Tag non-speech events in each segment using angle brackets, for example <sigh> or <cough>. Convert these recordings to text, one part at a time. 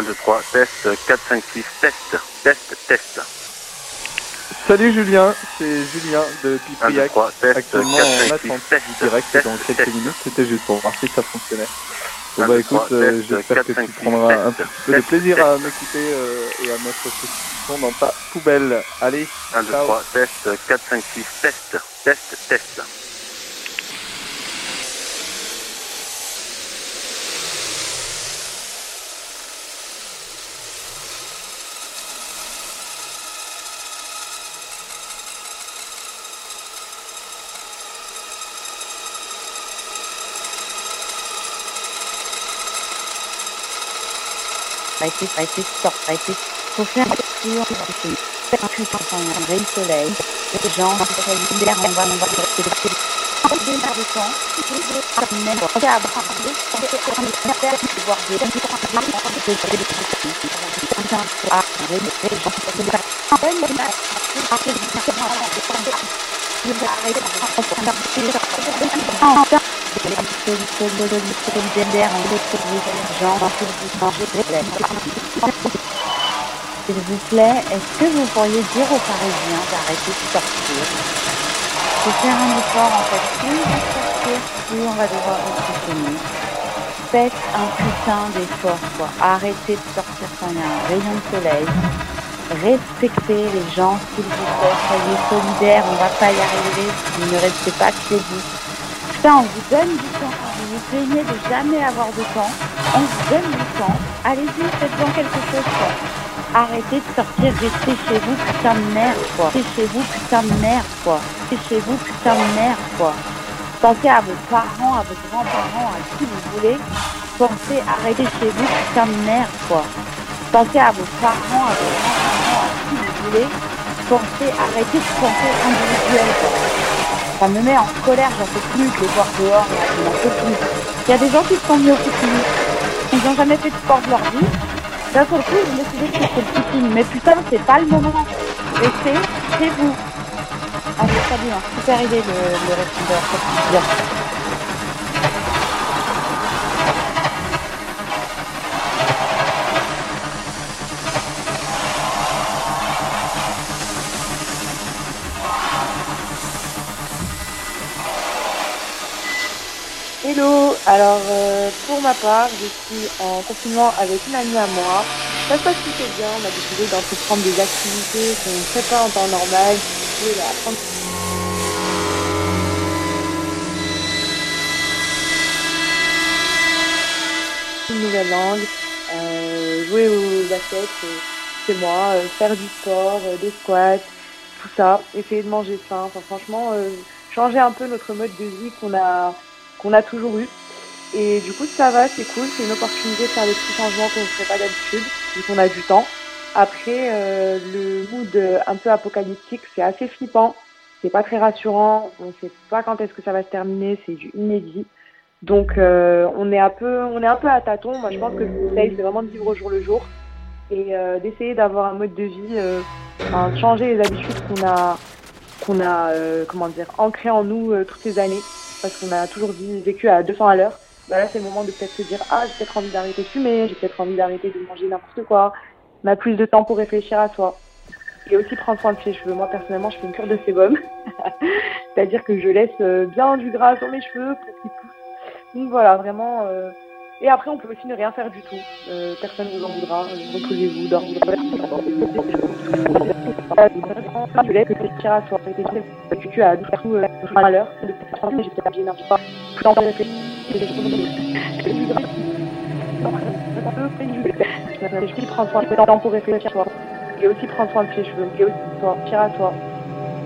1, 2, 3, test, 4, 5, 6, test, test, test. Salut Julien, c'est Julien de 1, 2, Pipriac. 3, test, Actuellement 4, en 5, 6, attente test, direct test, dans quelques test. minutes. C'était juste pour voir si ça fonctionnait. Bon bah écoute, euh, j'espère que cinq, tu six, prendras un petit peu de plaisir à m'écouter euh, et à mettre ce son dans ta poubelle. Allez, 1, 2, Ciao. 3, test, 4, 5, 6, test, test, test. Faut faire tour, faire putain, un vrai soleil, les gens, on va, on va, le le voir, S'il vous plaît, est-ce que vous pourriez dire aux Parisiens d'arrêter de sortir Faut faire un effort en fait. Plus on va sortir, plus on va devoir rester chez nous. Faites un putain d'effort quoi. Arrêtez de sortir quand il y a un rayon de soleil. Respectez les gens, s'il vous plaît. Soyez solidaires, on va pas y arriver ne restez pas chez vous. Putain, on vous donne du temps. Vous vous plaignez de jamais avoir de temps. On vous donne du temps. Allez-y, faites-en quelque chose, quoi. Arrêtez de sortir, restez chez vous, putain de merde, quoi. Restez chez vous, putain de merde, quoi. Restez chez vous, putain de merde, quoi. Pensez à vos parents, à vos grands-parents, à qui vous voulez. Pensez, arrêtez chez vous, putain de merde, quoi. Pensez à vos parents, à vos grands-parents, à qui vous voulez. Pensez, arrêtez de penser individuel, quoi. Ça me met en colère, j'en peux plus de les voir dehors, je n'en peux plus. Il y a des gens qui se sont mis au footing. Ils n'ont jamais fait de sport de leur vie. D'un seul coup, ils ont décidé que c'était le footing. Mais putain, c'est pas le moment. Restez chez vous. Allez, salut, hein. super idée le, le répondeur. Hello, alors euh, pour ma part, je suis en confinement avec une amie à moi. Ça se passe plutôt bien, on a décidé d'entreprendre des activités qu'on ne fait pas en temps normal, apprendre une nouvelle langue, euh, jouer au basket euh, chez moi, faire du sport, des squats, tout ça, essayer de manger sain, enfin franchement, changer un peu notre mode de vie qu'on a qu'on a toujours eu. Et du coup, ça va, c'est cool, c'est une opportunité de faire des petits changements qu'on ne ferait pas d'habitude, vu qu'on a du temps. Après, euh, le mood euh, un peu apocalyptique, c'est assez flippant, c'est pas très rassurant, on sait pas quand est-ce que ça va se terminer, c'est du inédit. Donc, euh, on est un peu, on est un peu à tâtons. Moi, je pense que le conseil, c'est vraiment de vivre au jour le jour et d'essayer d'avoir un mode de vie, enfin, changer les habitudes qu'on a, qu'on a, comment dire, ancrées en nous toutes ces années parce qu'on a toujours vécu à 200 à l'heure. Bah là, c'est le moment de peut-être se dire Ah, j'ai peut-être envie d'arrêter de fumer, j'ai peut-être envie d'arrêter de manger n'importe quoi. On a plus de temps pour réfléchir à soi. Et aussi prendre soin de ses cheveux. Moi, personnellement, je fais une cure de sébum. <laughs> C'est-à-dire que je laisse euh, bien du gras sur mes cheveux pour qu'ils poussent. Donc voilà, vraiment. euh, Et après, on peut aussi ne rien faire du tout. Euh, personne ne vous en voudra. Euh, Reposez-vous, dormez. Je laisse réfléchir à soi. J'ai vécu à 12 à l'heure. Depuis 30 ans, j'étais habillée n'importe pas. Plus en réfléchir. Je. Et aussi prendre soin de ses cheveux.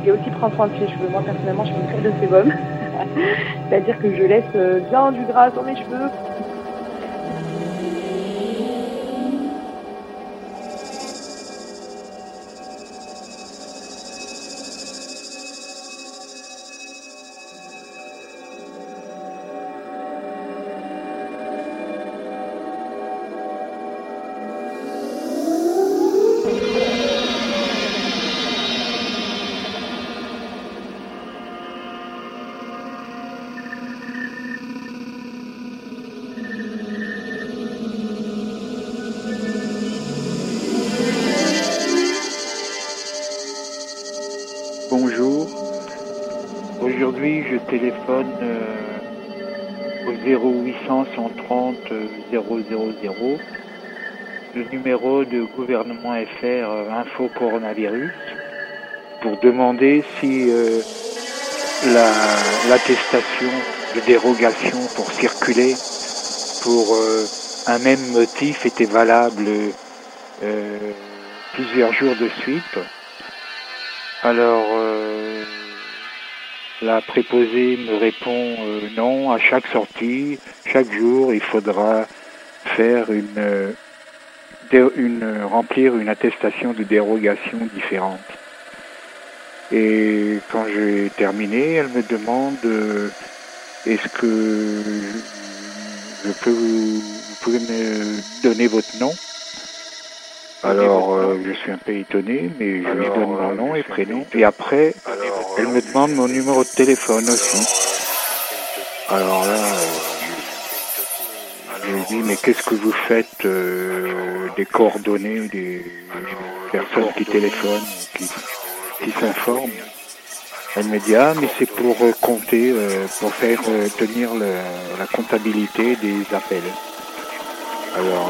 Et aussi prendre soin de ses cheveux. Moi, personnellement, je fais une crème de sébum. <laughs> C'est-à-dire que je laisse euh, bien du gras sur mes cheveux. 000, le numéro de gouvernement FR euh, Info Coronavirus, pour demander si euh, la- l'attestation de dérogation pour circuler pour euh, un même motif était valable plusieurs jours de suite. Alors, la préposée me répond euh, non, à chaque sortie, chaque jour, il faudra faire une, euh, une remplir une attestation de dérogation différente. Et quand j'ai terminé, elle me demande euh, est-ce que je, je peux vous, vous pouvez me donner votre nom? Alors, euh, je suis un peu étonné, mais je lui donne mon nom et prénom. Et après, elle me demande mon numéro de téléphone aussi. Alors là, euh, je lui dis, mais qu'est-ce que vous faites euh, des coordonnées des personnes qui téléphonent, qui, qui s'informent? Elle me dit, ah, mais c'est pour euh, compter, euh, pour faire euh, tenir le- la comptabilité des appels. Alors,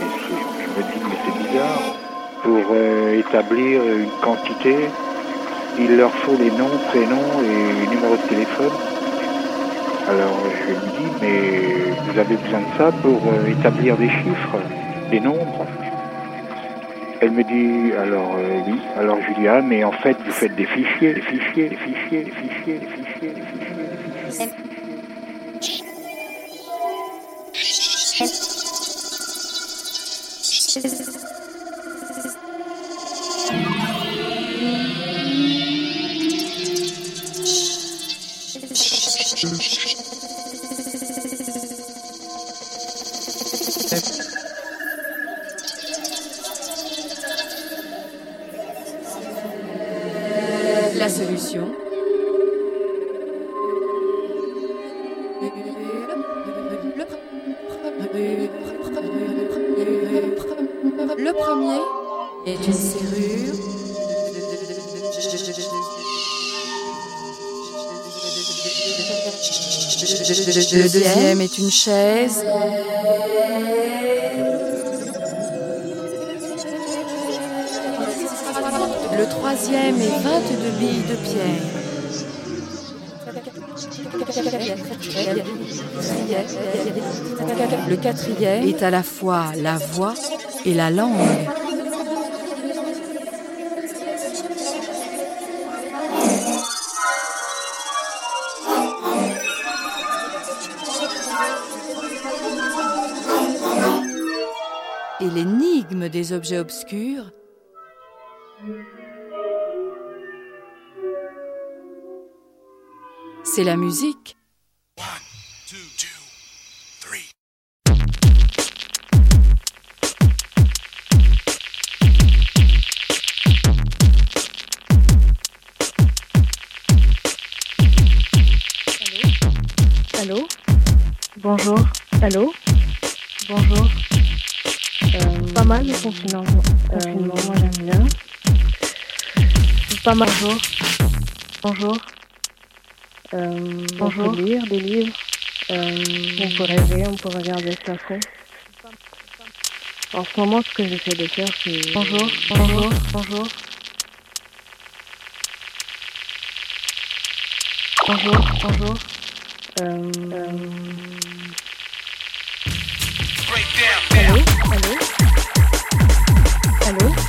je me dis, mais Pour euh, établir une quantité, il leur faut les noms, prénoms et numéro de téléphone. Alors je lui dis, mais vous avez besoin de ça pour euh, établir des chiffres, des nombres? Elle me dit, alors euh, oui. Alors je ah, mais en fait, vous faites des fichiers, des fichiers, des fichiers, des fichiers, des fichiers, des fichiers, des fichiers. Le troisième est 22 billes de pierre. Le quatrième est à la fois la voix et la langue. Objets obscurs c'est la musique. Allô? Bonjour. Allô? Mal le confinement. confinement, moi j'aime bien. Pas mal. Bonjour. Bonjour. Euh, Bonjour. On peut lire des livres. Euh, on peut rêver, on peut regarder ça fond. En ce moment, ce que j'essaie de faire, c'est... Bonjour, bonjour, bonjour. Bonjour, bonjour. Euh, euh, Allô, allô, Salud.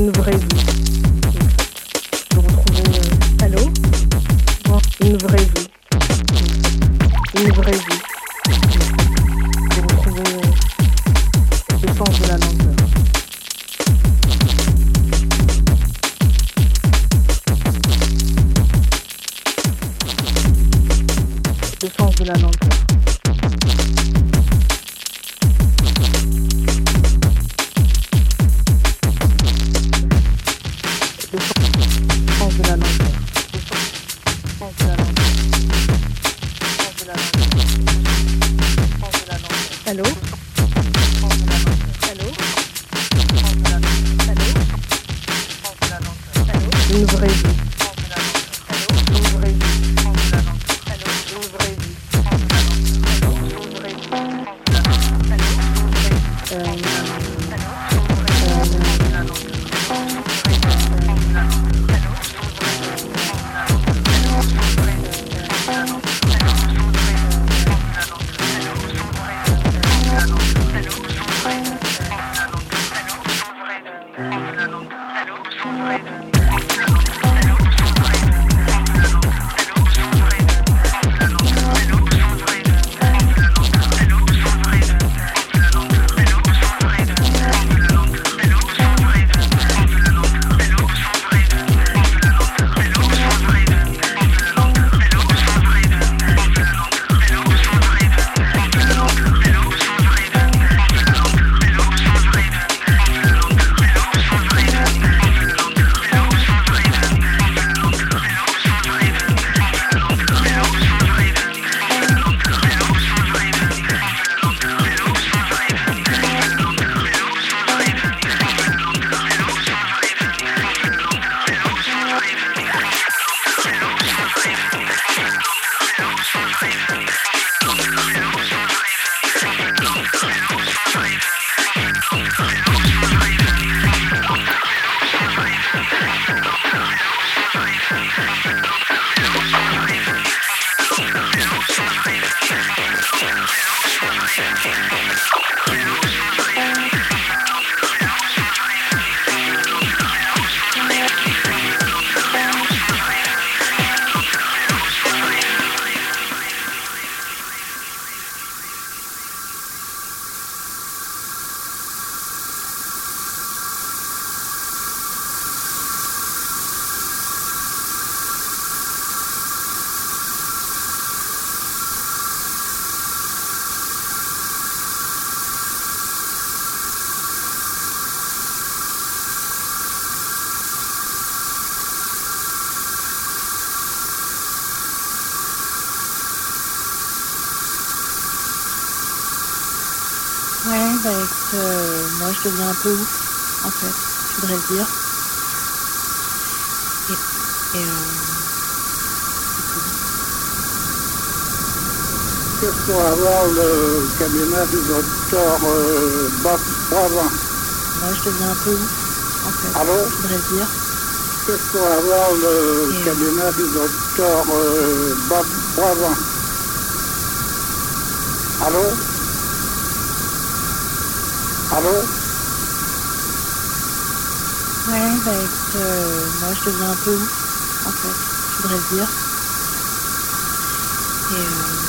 Une vraie vie, bah écoute, euh, moi je deviens un peu ouf, en fait, je voudrais le dire. Et, et euh, Qu'est-ce pour avoir le cabinet du docteur euh, Bob Bravin moi je deviens un peu ouf, en fait, Allô? je voudrais le dire. Qu'est-ce pour avoir le Et- cabinet du docteur euh, Bob Bravin Allô? Allô Ouais, bah écoute, euh, moi je deviens un peu ouf, en fait, je voudrais dire. Et euh,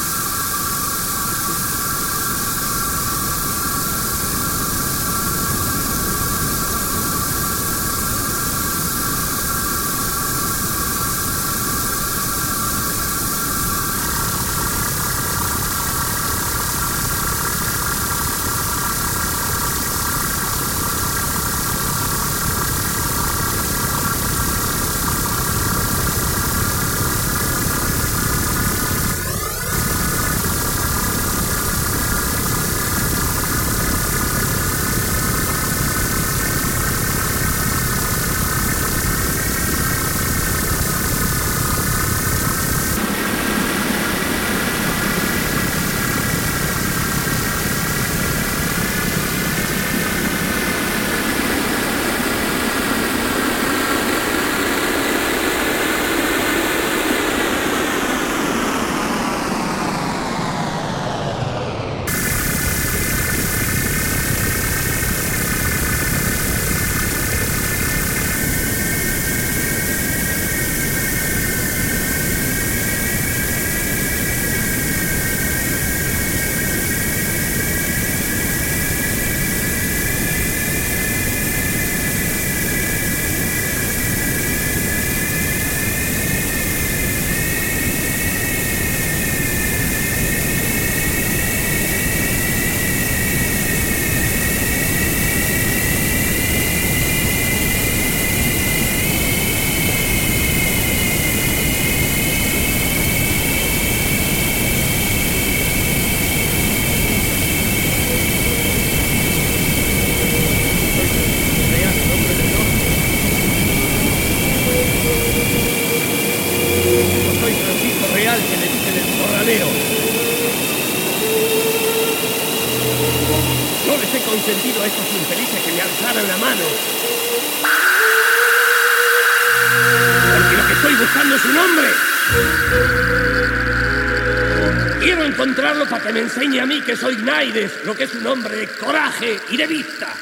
encontrarlo para que me enseñe a mí que soy Naides, lo que es un hombre de coraje y de vista.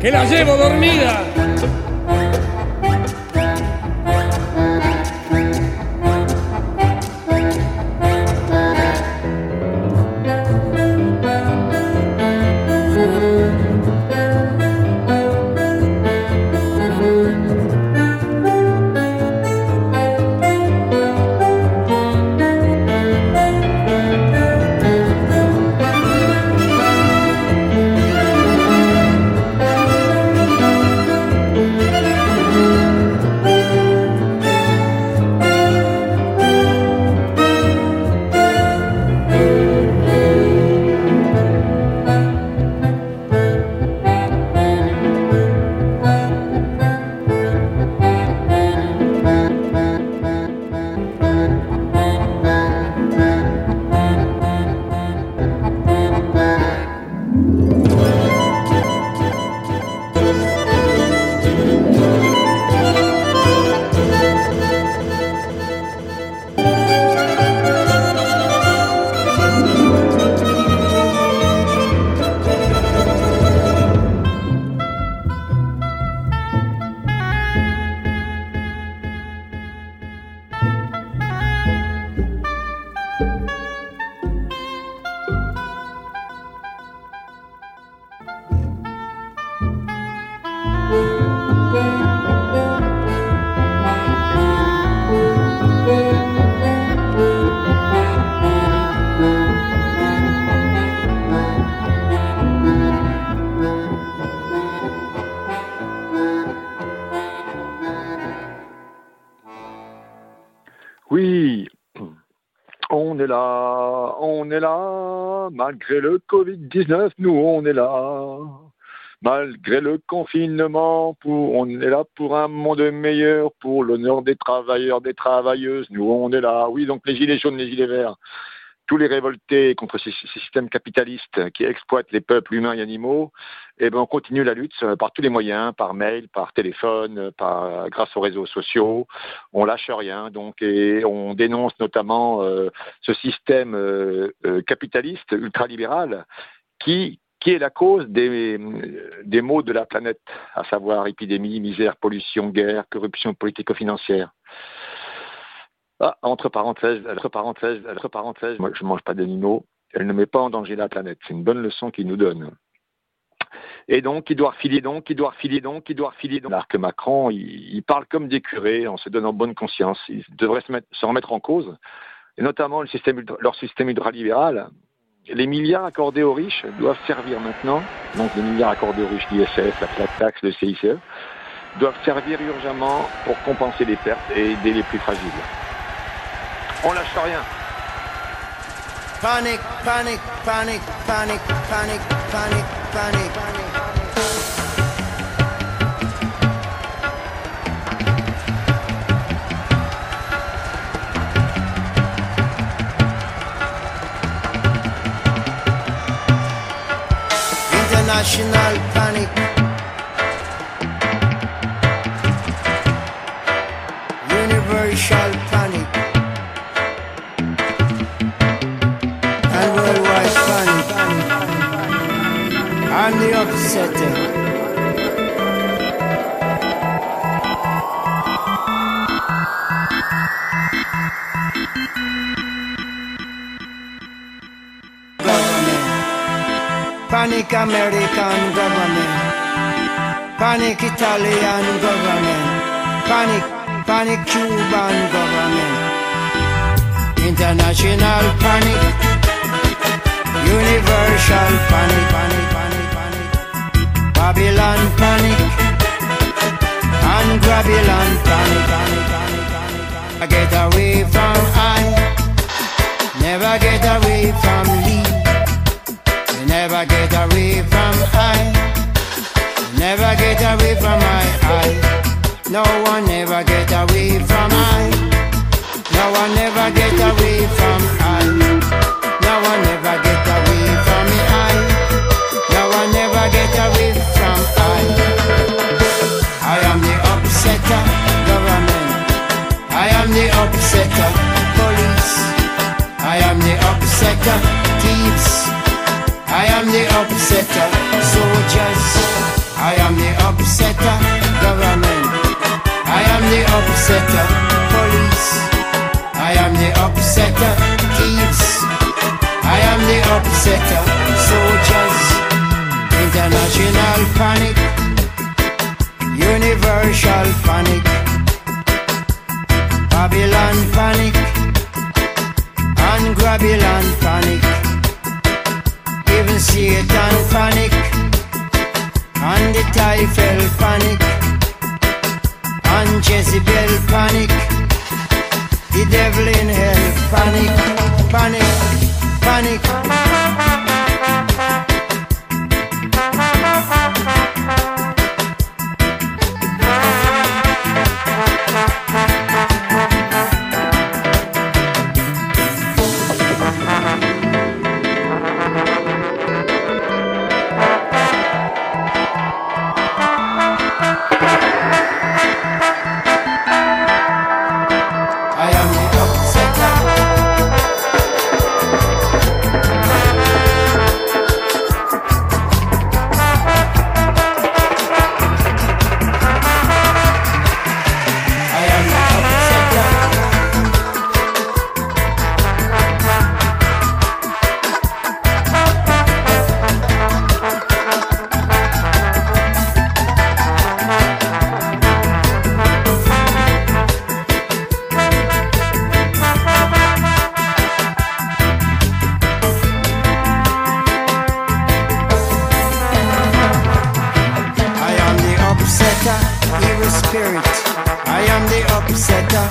Que la llevo dormida. Malgré le Covid-19, nous on est là. Malgré le confinement, pour, on est là pour un monde meilleur, pour l'honneur des travailleurs, des travailleuses, nous on est là. Oui, donc les gilets jaunes, les gilets verts, tous les révoltés contre ces, systèmes capitalistes qui exploitent les peuples humains et animaux, eh ben on continue la lutte euh, par tous les moyens, par mail, par téléphone, par grâce aux réseaux sociaux. On lâche rien, donc et on dénonce notamment euh, ce système euh, euh, capitaliste ultralibéral qui qui est la cause des, des maux de la planète, à savoir épidémie, misère, pollution, guerre, corruption politico-financière. Ah, entre parenthèses, entre parenthèses, entre parenthèses, moi je mange pas d'animaux, elle ne met pas en danger la planète. C'est une bonne leçon qu'il nous donne. Et donc, il doit refiler donc, il doit refiler donc, il doit refiler donc. Que Macron, il, parle comme des curés, en se donnant bonne conscience. Il devrait se, mettre, se remettre en cause, et notamment leur système ultralibéral. Les milliards accordés aux riches doivent servir maintenant, donc les milliards accordés aux riches, l'ISF, la flat tax, le CICE, doivent servir urgemment pour compenser les pertes et aider les plus fragiles. On lâche rien. Panic, panic, panic, panic, panic, panic, panic. International panic. 1997. Panic American government. Panic Italian government. Panic, panic Cuban government. International panic. Universal panic, panic. Babylon panic, and Babylon panic, panic. Get away from I, never get away from me. You never get away from I. Never get away from my I. No one ever get away from I. No one ever get away from I. No one ever get upsetter police. I am the upsetter thieves. I am the upsetter soldiers. I am the upsetter government. I am the upsetter police. I am the upsetter thieves. I am the upsetter soldiers. International panic. Universal panic. Babylon panic. And Babylon panic. Even Satan panic. And the Typhel panic. And Jezebel panic. The devil in hell panic. Panic. Panic. Evil spirit. I am the upsetter,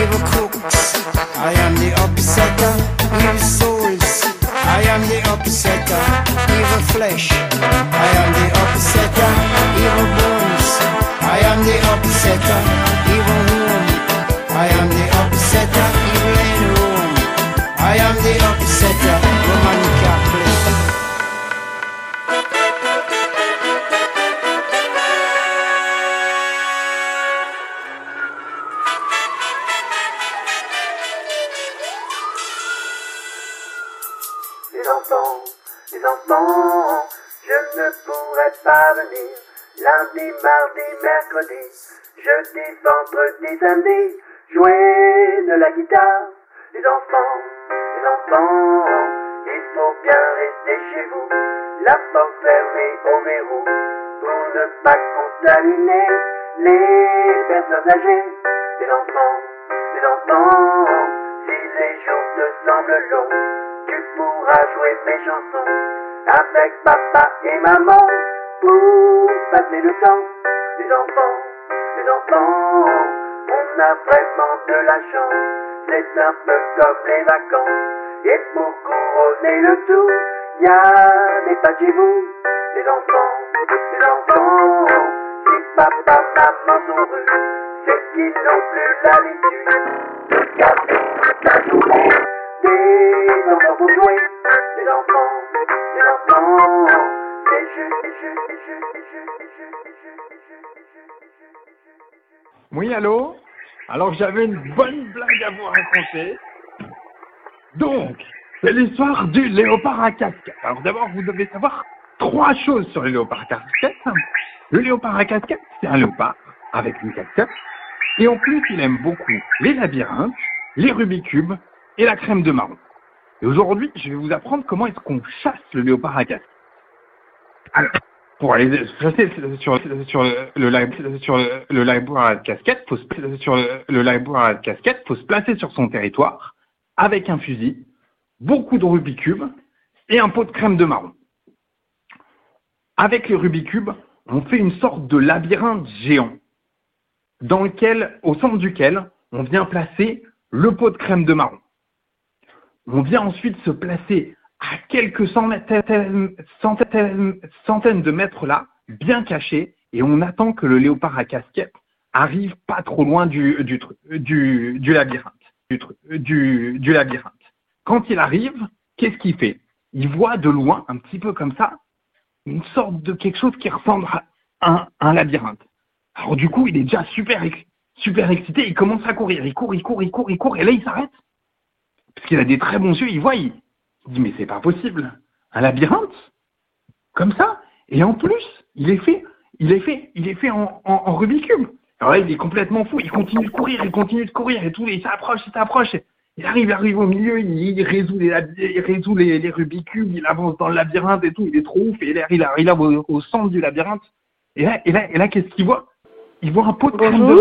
evil crooks. I am the upsetter, evil souls. I am the upsetter, evil flesh. I am the upsetter, evil bones. I am the upsetter, evil womb. I am the upsetter, evil in Rome. I am the upsetter, Lundi, mardi, mercredi, jeudi, vendredi, samedi, jouer de la guitare. Les enfants, les enfants, il faut bien rester chez vous. La porte fermée au verrou pour ne pas contaminer les personnes âgées. Les enfants, les enfants, si les jours te semblent longs, tu pourras jouer mes chansons avec papa et maman pour passer le temps. Les enfants, les enfants, on a vraiment de la chance. C'est un peu comme les vacances. Et pour couronner le tout, y a des pas chez vous. Les enfants, les enfants, si papa, maman sont heureux, c'est qu'ils n'ont plus l'habitude de garder la journée des enfants pour jouer. Les enfants, les enfants, Oui, allô? Alors j'avais une bonne blague à vous raconter. Donc, c'est l'histoire du léopard à casquette. Alors d'abord, vous devez savoir trois choses sur le léopard à casquette. Le léopard à casquette, c'est un léopard avec une casquette. Et en plus, il aime beaucoup les labyrinthes, les Rubik's Cube et la crème de marron. Et aujourd'hui, je vais vous apprendre comment est-ce qu'on chasse le léopard à casquette. Alors, pour aller placer sur, le live à casquette, faut se, faut se placer sur son territoire avec un fusil, beaucoup de Rubik's Cube et un pot de crème de marron. Avec les Rubik's Cube, on fait une sorte de labyrinthe géant dans lequel, au centre duquel, on vient placer le pot de crème de marron. On vient ensuite se placer à quelques centaines, centaines, centaines de mètres là, bien caché, et on attend que le léopard à casquette arrive pas trop loin du, du, du, du labyrinthe. Du, du, du labyrinthe. Quand il arrive, qu'est-ce qu'il fait? Il voit de loin, un petit peu comme ça, une sorte de quelque chose qui ressemble à un, un labyrinthe. Alors du coup, il est déjà super, super excité, il commence à courir, il court, il court, il court, il court, et là il s'arrête. Parce qu'il a des très bons yeux, il voit, il, il dit mais c'est pas possible. Un labyrinthe? Comme ça? Et en plus, il est fait, il est fait, il est fait en, en, en Rubik's Cube. Alors là, il est complètement fou, il continue de courir, il continue de courir, et tout, il s'approche, il s'approche. Il arrive, il arrive au milieu, il, il résout, les, il résout les, les Rubik's Cube, il avance dans le labyrinthe et tout, il est trop ouf, et là, il arrive au, au centre du labyrinthe. Et là, et là, et là qu'est-ce qu'il voit? Il voit un pot de crème de.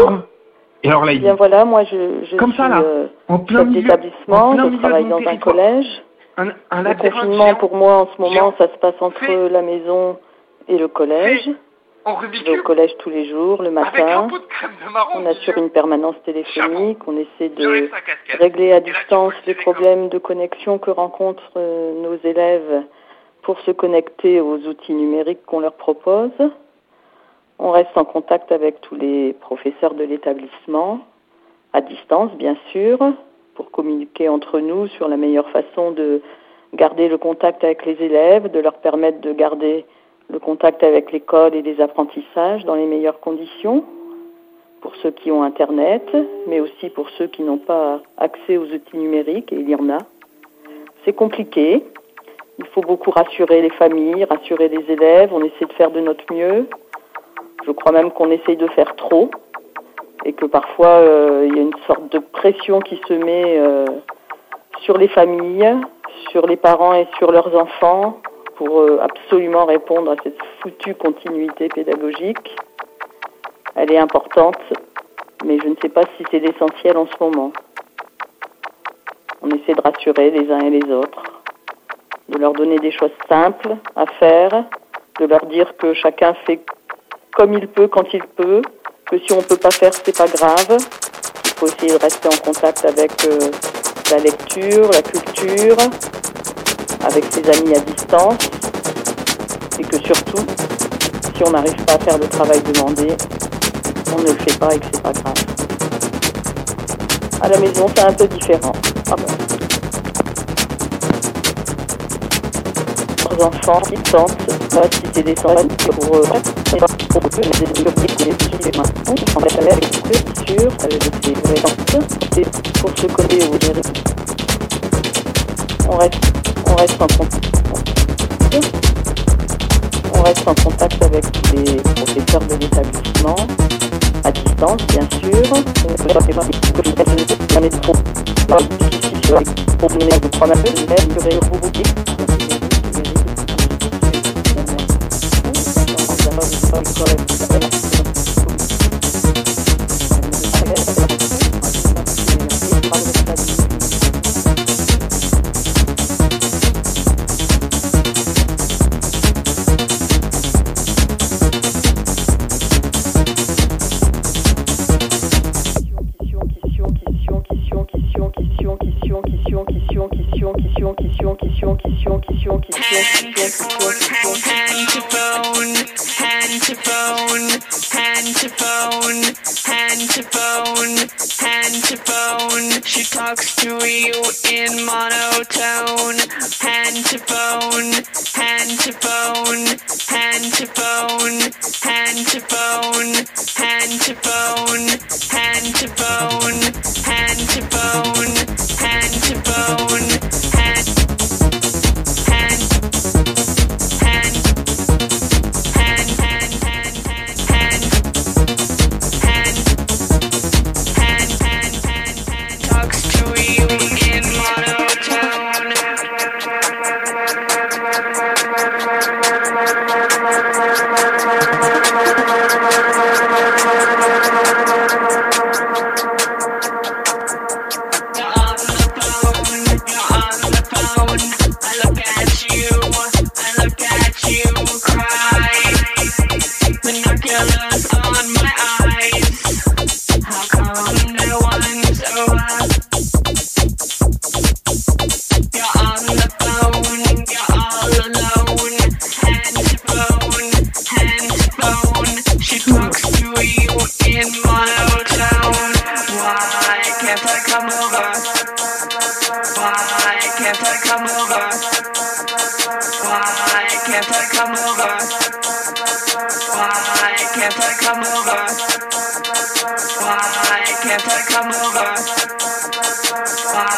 Et alors là, il Bien voilà, moi je, je Comme suis ça, là, euh, en plein milieu- en plein je milieu travaille dans un collège. Un, un Le confinement géant pour moi en ce moment, géant ça se passe entre la maison et le collège. en Je Rubik's vais au collège tous les jours, le avec un matin. de crème de marron. On assure une permanence téléphonique, on essaie de régler à Et distance les problèmes de connexion que rencontrent euh, nos élèves pour se connecter aux outils numériques qu'on leur propose. On reste en contact avec tous les professeurs de l'établissement, à distance bien sûr, pour communiquer entre nous sur la meilleure façon de garder le contact avec les élèves, de leur permettre de garder le contact avec l'école et les apprentissages dans les meilleures conditions pour ceux qui ont Internet, mais aussi pour ceux qui n'ont pas accès aux outils numériques, et il y en a. C'est compliqué. Il faut beaucoup rassurer les familles, rassurer les élèves. On essaie de faire de notre mieux. Je crois même qu'on essaye de faire trop et que parfois euh, il y a une sorte de pression qui se met euh, sur les familles, sur les parents et sur leurs enfants pour euh, absolument répondre à cette foutue continuité pédagogique. Elle est importante, mais je ne sais pas si c'est l'essentiel en ce moment. On essaie de rassurer les uns et les autres, de leur donner des choses simples à faire, de leur dire que chacun fait comme il peut quand il peut, que si on ne peut pas faire, c'est pas grave. Il faut essayer de rester en contact avec euh, la lecture, la culture, avec ses amis à distance, et que surtout, si on n'arrive pas à faire le travail demandé, on ne le fait pas et que c'est pas grave. À la maison, c'est un peu différent. Ah bon. enfants, distantes, pas des pour euh, pour les objets avec culture, des violences, euh, et pour se coller. On reste, on reste en contact. On reste en contact avec les professeurs de l'établissement, à distance bien sûr. Euh, console come over? Why can't I come over? Why can't I come over? Why can't I come over? Why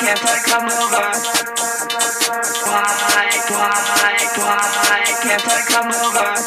can't I come over? Why, why, why can't I come over?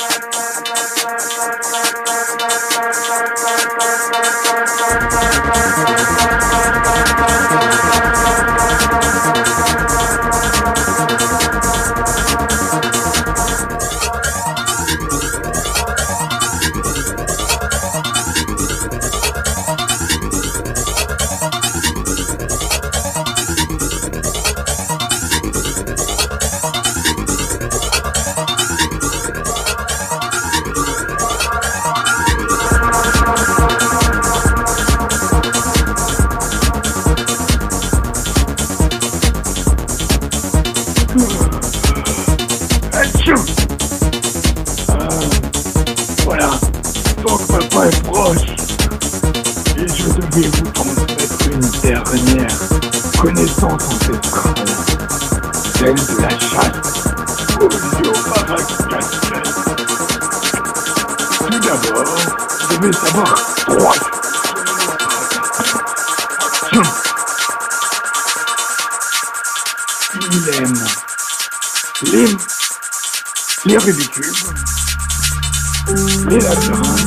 Vous devez savoir. Il aime les, les Rubik's Cube, les labyrinthes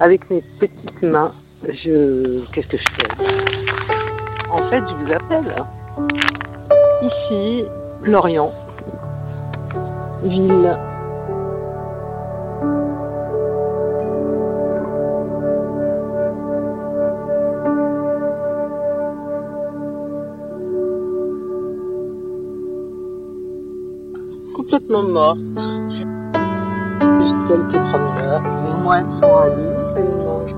avec mes petites mains. Je, qu'est-ce que je fais? En fait, je vous appelle ici, Lorient, ville complètement morte. Moines sont à l'île, ça les mange.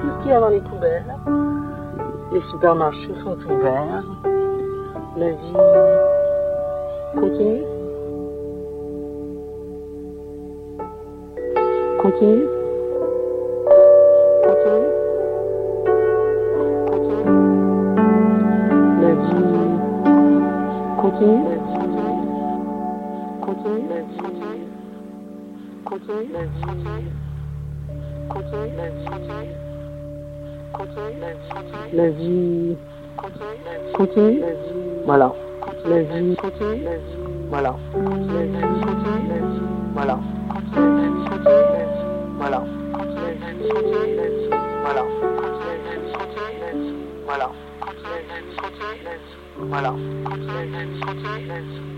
Tout ce qu'il y a dans les poubelles. Les supermarchés sont ouverts. La vie. Continue. Continue. Continue la vie. Continue la vie. Continue la vie. La vie. Continue la vie. Voilà. La vie. Continue la vie. Voilà. La vie. Continue la vie. Voilà. La vie. Continue la vie. Voilà. La vie. Continue la vie. Voilà. La vie. Continue la vie. Voilà. La vie. Continue la vie. Voilà. La vie. Continue la vie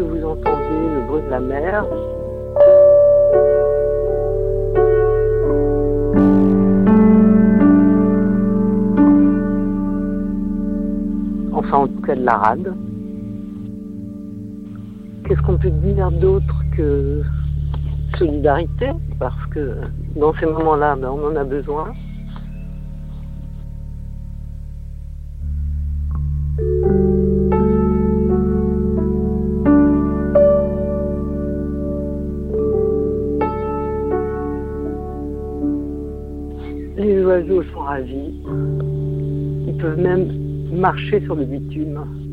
Que vous entendez le bruit de la mer. Enfin, en tout cas de la rade. Qu'est-ce qu'on peut dire d'autre que solidarité? Parce que dans ces moments-là, ben, on en a besoin. Ils peuvent même marcher sur le bitume.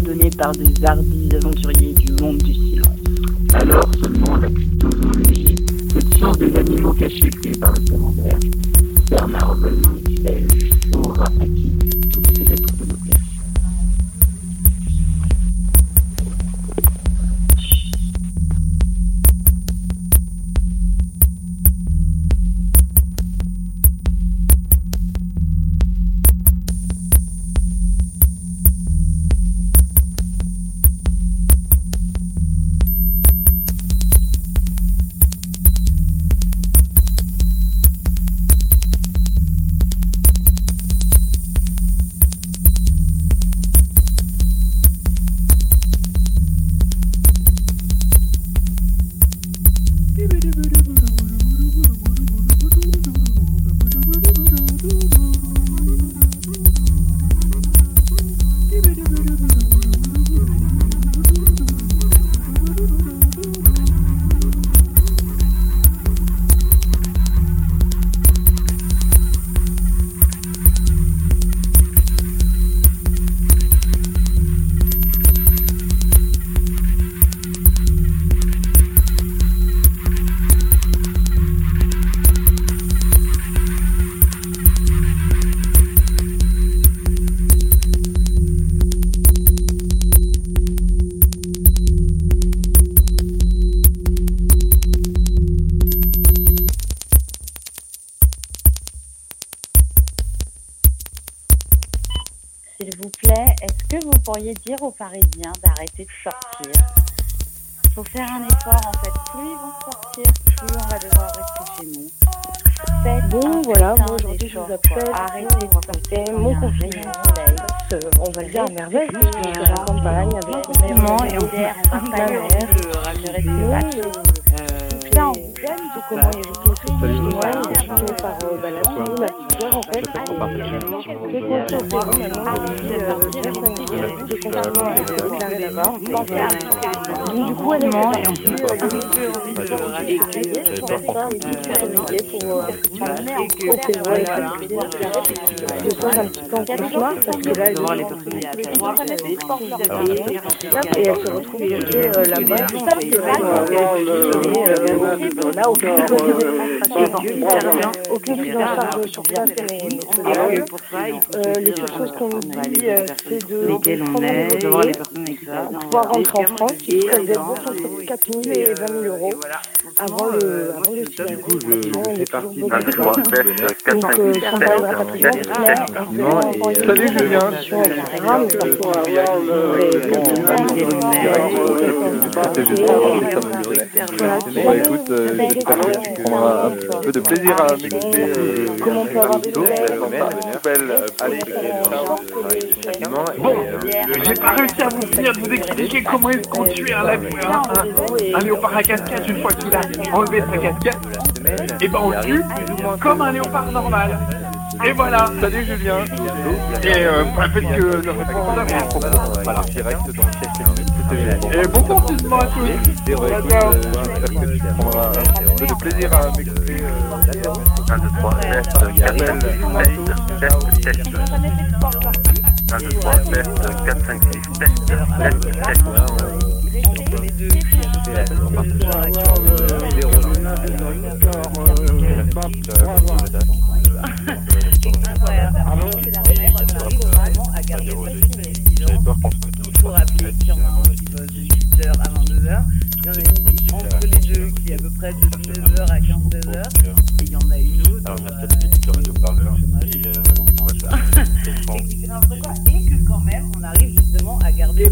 Donnée par des hardis aux Parisiens d'arrêter de sortir. Faut faire un effort en fait. Plus ils vont sortir, plus on va devoir rester chez nous. Faites Bon, un voilà, moi aujourd'hui je vous appelle. Arrêtez de sortir, mon il un de Euh, On va le dire merveille, parce que je suis en campagne avec ma et on pas comment il y a par euh, bah, la en fait. Maintenant depuis euh, là-bas. Donc du coup, elle est euh, faire ça, oui, pour et elle se retrouve bloquée là-bas. Aucune les choses qu'on nous dit, c'est de pouvoir rentrer en France. Il faut des entre 4 000 et 20 000 euros avant le avant le. Du coup, je fais partie euh, je et, euh, Salut, Julien. Bon, écoute, euh, j'espère que tu prendras un petit peu de plaisir à m'écouter. euh, Comment on peut avoir des bientôt. nouvelles Poubelle, euh, allez, Bon, j'ai pas réussi à vous finir de vous expliquer comment est-ce qu'on tue un, léopard à casquette une fois qu'il a enlevé sa casquette. Et ben on tue comme un léopard normal. Et voilà. Salut Julien. Et euh, faites que le répondeur direct bon plaisir à m'écouter. euh, 1, 2, 3, test, 4, 5, 6, test, test, test. 1, 2, 3, test, 4, 5, 6, test, test, test. Et que quand même on arrive justement à garder.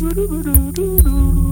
do do do do do do